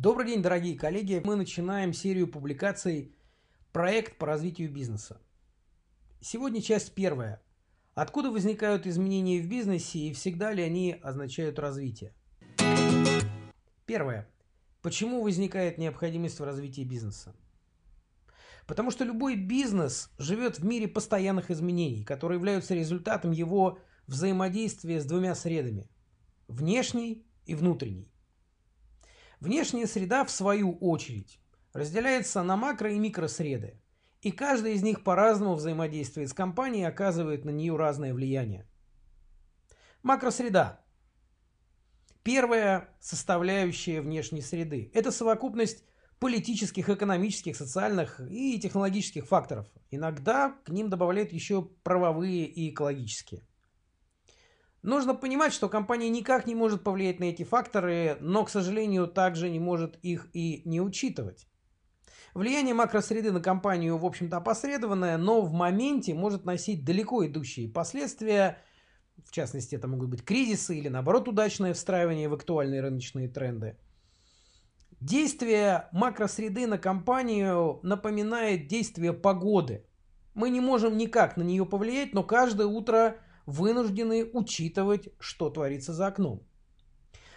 Добрый день, дорогие коллеги. Мы начинаем серию публикаций «Проект по развитию бизнеса». Сегодня часть первая. Откуда возникают изменения в бизнесе и всегда ли они означают развитие? Первое. Почему возникает необходимость в развитии бизнеса? Потому что любой бизнес живет в мире постоянных изменений, которые являются результатом его взаимодействия с двумя средами – внешней и внутренней. Внешняя среда, в свою очередь, разделяется на макро- и микросреды, и каждая из них по-разному взаимодействует с компанией и оказывает на нее разное влияние. Макросреда. Первая составляющая внешней среды – это совокупность политических, экономических, социальных и технологических факторов. Иногда к ним добавляют еще правовые и экологические. Нужно понимать, что компания никак не может повлиять на эти факторы, но, к сожалению, также не может их и не учитывать. Влияние макросреды на компанию, в общем-то, опосредованное, но в моменте может носить далеко идущие последствия. В частности, это могут быть кризисы или, наоборот, удачное встраивание в актуальные рыночные тренды. Действие макросреды на компанию напоминает действие погоды. Мы не можем никак на нее повлиять, но каждое утро вынуждены учитывать, что творится за окном.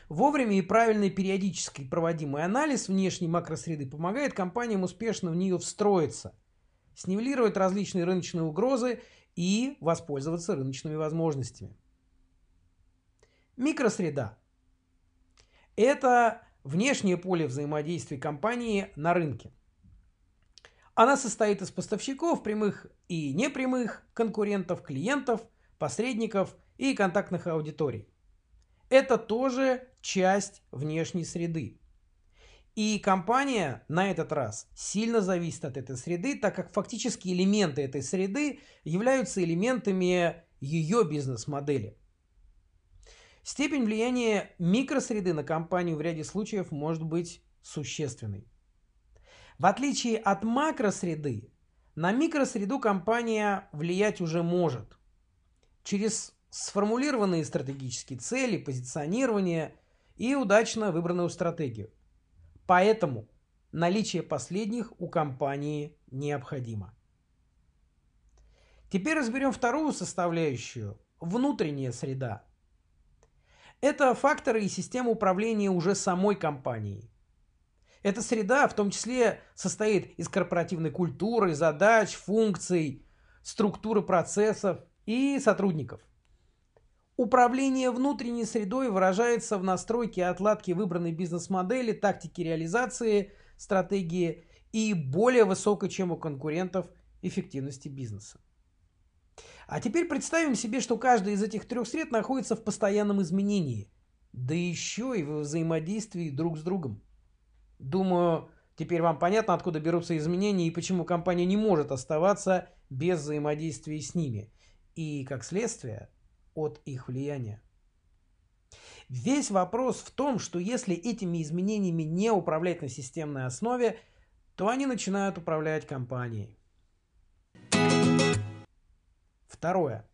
Вовремя и правильный периодически проводимый анализ внешней макросреды помогает компаниям успешно в нее встроиться, снивелировать различные рыночные угрозы и воспользоваться рыночными возможностями. Микросреда – это внешнее поле взаимодействия компании на рынке. Она состоит из поставщиков, прямых и непрямых, конкурентов, клиентов – посредников и контактных аудиторий. Это тоже часть внешней среды. И компания на этот раз сильно зависит от этой среды, так как фактически элементы этой среды являются элементами ее бизнес-модели. Степень влияния микросреды на компанию в ряде случаев может быть существенной. В отличие от макросреды, на микросреду компания влиять уже может – через сформулированные стратегические цели, позиционирование и удачно выбранную стратегию. Поэтому наличие последних у компании необходимо. Теперь разберем вторую составляющую – внутренняя среда. Это факторы и система управления уже самой компанией. Эта среда в том числе состоит из корпоративной культуры, задач, функций, структуры процессов, и сотрудников. Управление внутренней средой выражается в настройке и отладке выбранной бизнес-модели, тактики реализации, стратегии и более высокой, чем у конкурентов, эффективности бизнеса. А теперь представим себе, что каждый из этих трех сред находится в постоянном изменении, да еще и в взаимодействии друг с другом. Думаю, теперь вам понятно, откуда берутся изменения и почему компания не может оставаться без взаимодействия с ними и, как следствие, от их влияния. Весь вопрос в том, что если этими изменениями не управлять на системной основе, то они начинают управлять компанией. Второе.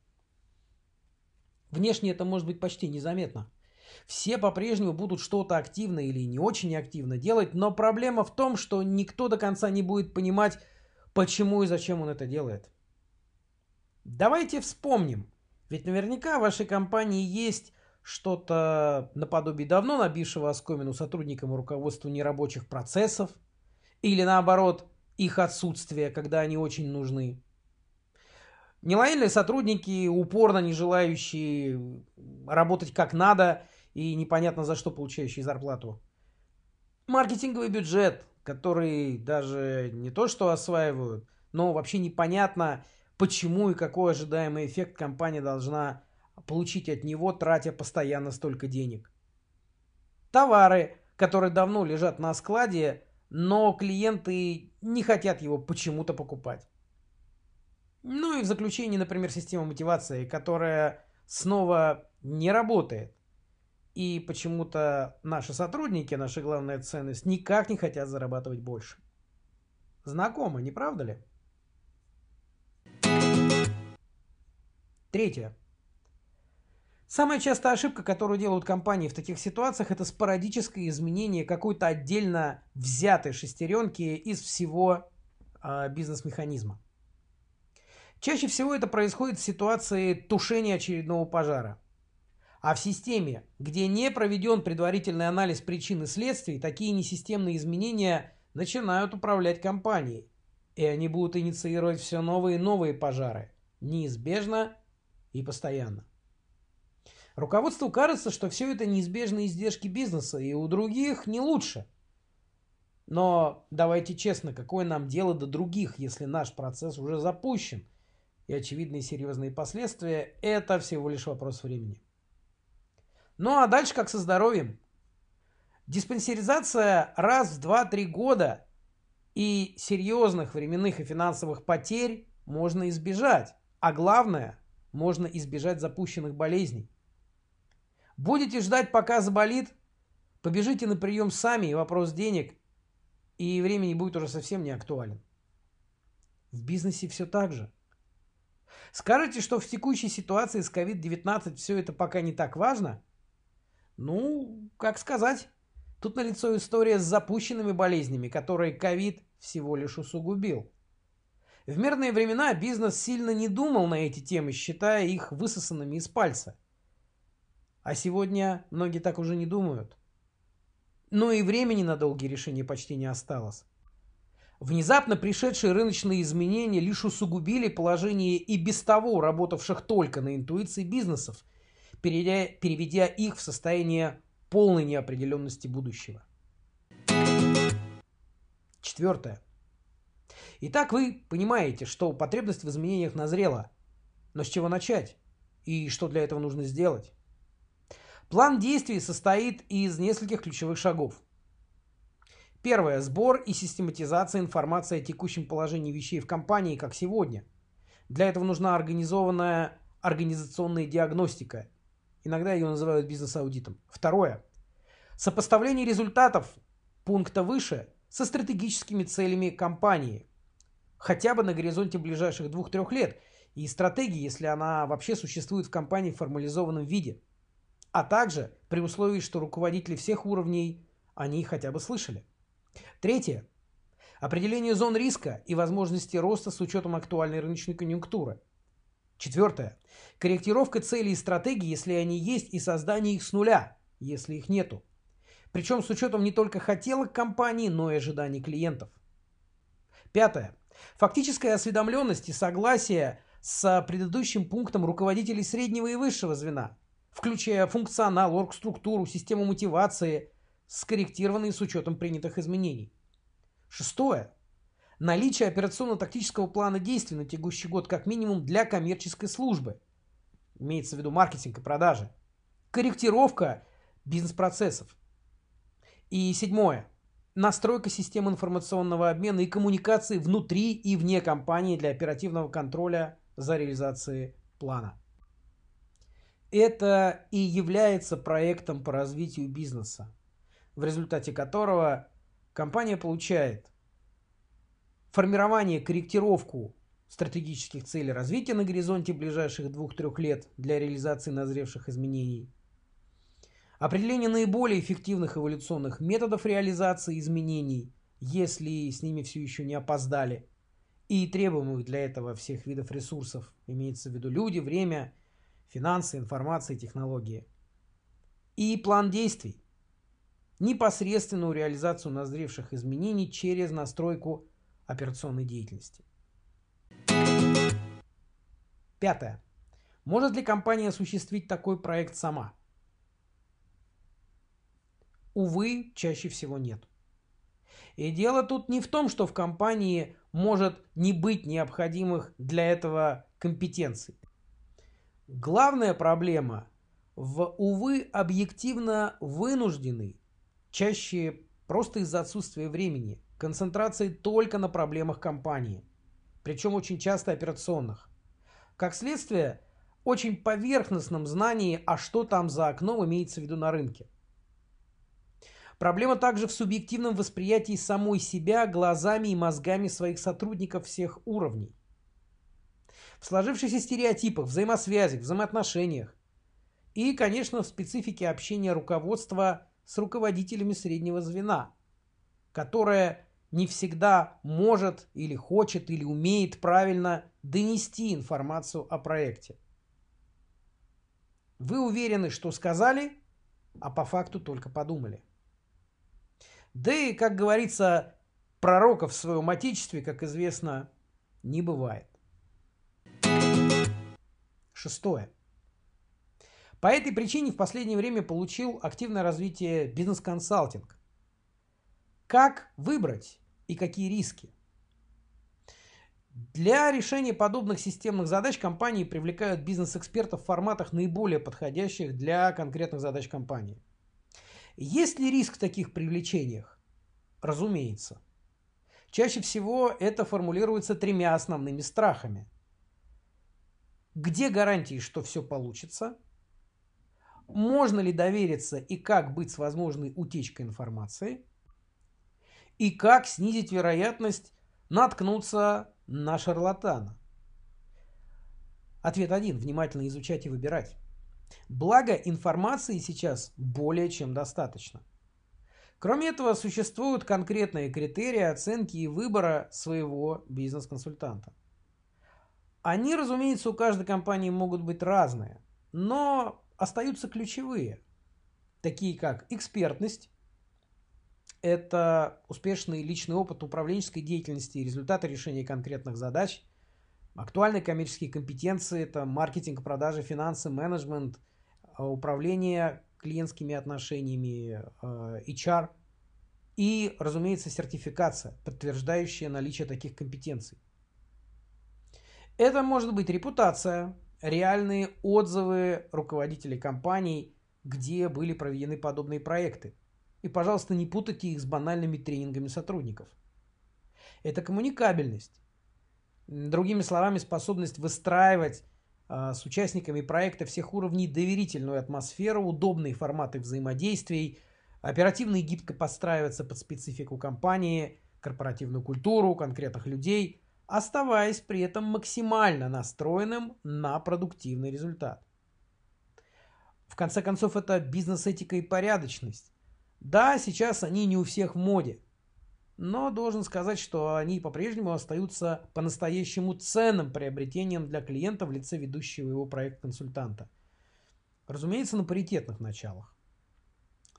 Внешне это может быть почти незаметно. Все по-прежнему будут что-то активно или не очень активно делать, но проблема в том, что никто до конца не будет понимать, почему и зачем он это делает. Давайте вспомним. Ведь наверняка в вашей компании есть что-то наподобие давно набившего оскомину сотрудникам и руководству нерабочих процессов, или наоборот, их отсутствие, когда они очень нужны. Нелояльные сотрудники, упорно не желающие работать как надо и непонятно за что получающие зарплату. Маркетинговый бюджет, который даже не то что осваивают, но вообще непонятно, почему и какой ожидаемый эффект компания должна получить от него, тратя постоянно столько денег. Товары, которые давно лежат на складе, но клиенты не хотят его почему-то покупать. Ну и в заключение, например, система мотивации, которая снова не работает. И почему-то наши сотрудники, наша главная ценность, никак не хотят зарабатывать больше. Знакомо, не правда ли? Третье. Самая частая ошибка, которую делают компании в таких ситуациях, это спорадическое изменение какой-то отдельно взятой шестеренки из всего э, бизнес-механизма. Чаще всего это происходит в ситуации тушения очередного пожара. А в системе, где не проведен предварительный анализ причин и следствий, такие несистемные изменения начинают управлять компанией. И они будут инициировать все новые и новые пожары. Неизбежно и постоянно. Руководству кажется, что все это неизбежные издержки бизнеса, и у других не лучше. Но давайте честно, какое нам дело до других, если наш процесс уже запущен, и очевидные серьезные последствия – это всего лишь вопрос времени. Ну а дальше как со здоровьем. Диспансеризация раз в 2-3 года и серьезных временных и финансовых потерь можно избежать. А главное, можно избежать запущенных болезней. Будете ждать, пока заболит, побежите на прием сами, и вопрос денег и времени будет уже совсем не актуален. В бизнесе все так же. Скажете, что в текущей ситуации с COVID-19 все это пока не так важно? Ну, как сказать. Тут налицо история с запущенными болезнями, которые ковид всего лишь усугубил. В мирные времена бизнес сильно не думал на эти темы, считая их высосанными из пальца. А сегодня многие так уже не думают. Но и времени на долгие решения почти не осталось. Внезапно пришедшие рыночные изменения лишь усугубили положение и без того работавших только на интуиции бизнесов, переведя, переведя их в состояние полной неопределенности будущего. Четвертое. Итак, вы понимаете, что потребность в изменениях назрела. Но с чего начать? И что для этого нужно сделать? План действий состоит из нескольких ключевых шагов. Первое. Сбор и систематизация информации о текущем положении вещей в компании, как сегодня. Для этого нужна организованная организационная диагностика. Иногда ее называют бизнес-аудитом. Второе. Сопоставление результатов пункта выше со стратегическими целями компании хотя бы на горизонте ближайших двух-трех лет, и стратегии, если она вообще существует в компании в формализованном виде. А также при условии, что руководители всех уровней о ней хотя бы слышали. Третье. Определение зон риска и возможности роста с учетом актуальной рыночной конъюнктуры. Четвертое. Корректировка целей и стратегий, если они есть, и создание их с нуля, если их нету. Причем с учетом не только хотелок компании, но и ожиданий клиентов. Пятое. Фактическая осведомленность и согласие с предыдущим пунктом руководителей среднего и высшего звена, включая функционал, оргструктуру, систему мотивации, скорректированные с учетом принятых изменений. Шестое. Наличие операционно-тактического плана действий на текущий год как минимум для коммерческой службы. Имеется в виду маркетинг и продажи. Корректировка бизнес-процессов. И седьмое настройка систем информационного обмена и коммуникации внутри и вне компании для оперативного контроля за реализацией плана. Это и является проектом по развитию бизнеса, в результате которого компания получает формирование, корректировку стратегических целей развития на горизонте ближайших двух-трех лет для реализации назревших изменений – Определение наиболее эффективных эволюционных методов реализации изменений, если с ними все еще не опоздали, и требуемых для этого всех видов ресурсов, имеется в виду люди, время, финансы, информация, технологии. И план действий. Непосредственную реализацию назревших изменений через настройку операционной деятельности. Пятое. Может ли компания осуществить такой проект сама? Увы, чаще всего нет. И дело тут не в том, что в компании может не быть необходимых для этого компетенций. Главная проблема в, увы, объективно вынужденной, чаще просто из-за отсутствия времени, концентрации только на проблемах компании, причем очень часто операционных. Как следствие, очень поверхностном знании, а что там за окном имеется в виду на рынке. Проблема также в субъективном восприятии самой себя глазами и мозгами своих сотрудников всех уровней. В сложившихся стереотипах, взаимосвязях, взаимоотношениях И, конечно, в специфике общения руководства с руководителями среднего звена, которое не всегда может или хочет или умеет правильно донести информацию о проекте. Вы уверены, что сказали, а по факту только подумали. Да и, как говорится, пророков в своем отечестве, как известно, не бывает. Шестое. По этой причине в последнее время получил активное развитие бизнес-консалтинг. Как выбрать и какие риски? Для решения подобных системных задач компании привлекают бизнес-экспертов в форматах наиболее подходящих для конкретных задач компании. Есть ли риск в таких привлечениях? Разумеется. Чаще всего это формулируется тремя основными страхами. Где гарантии, что все получится? Можно ли довериться и как быть с возможной утечкой информации? И как снизить вероятность наткнуться на шарлатана? Ответ один. Внимательно изучать и выбирать. Благо, информации сейчас более чем достаточно. Кроме этого, существуют конкретные критерии оценки и выбора своего бизнес-консультанта. Они, разумеется, у каждой компании могут быть разные, но остаются ключевые, такие как экспертность, это успешный личный опыт управленческой деятельности и результаты решения конкретных задач, актуальные коммерческие компетенции, это маркетинг, продажи, финансы, менеджмент, управление клиентскими отношениями, э, HR и, разумеется, сертификация, подтверждающая наличие таких компетенций. Это может быть репутация, реальные отзывы руководителей компаний, где были проведены подобные проекты. И, пожалуйста, не путайте их с банальными тренингами сотрудников. Это коммуникабельность. Другими словами, способность выстраивать а, с участниками проекта всех уровней доверительную атмосферу, удобные форматы взаимодействий, оперативно и гибко подстраиваться под специфику компании, корпоративную культуру, конкретных людей, оставаясь при этом максимально настроенным на продуктивный результат. В конце концов, это бизнес-этика и порядочность. Да, сейчас они не у всех в моде, но должен сказать, что они по-прежнему остаются по-настоящему ценным приобретением для клиента в лице ведущего его проект-консультанта. Разумеется, на паритетных началах.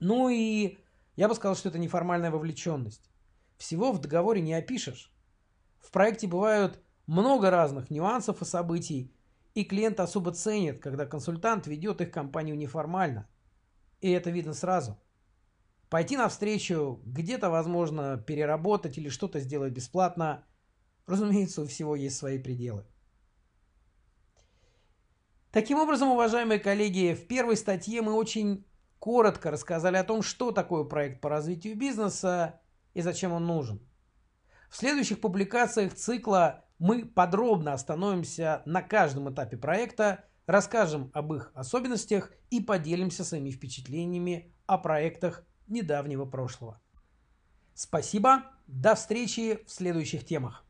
Ну и я бы сказал, что это неформальная вовлеченность. Всего в договоре не опишешь. В проекте бывают много разных нюансов и событий, и клиент особо ценит, когда консультант ведет их компанию неформально. И это видно сразу – Пойти навстречу, где-то, возможно, переработать или что-то сделать бесплатно. Разумеется, у всего есть свои пределы. Таким образом, уважаемые коллеги, в первой статье мы очень коротко рассказали о том, что такое проект по развитию бизнеса и зачем он нужен. В следующих публикациях цикла мы подробно остановимся на каждом этапе проекта, расскажем об их особенностях и поделимся своими впечатлениями о проектах недавнего прошлого. Спасибо, до встречи в следующих темах.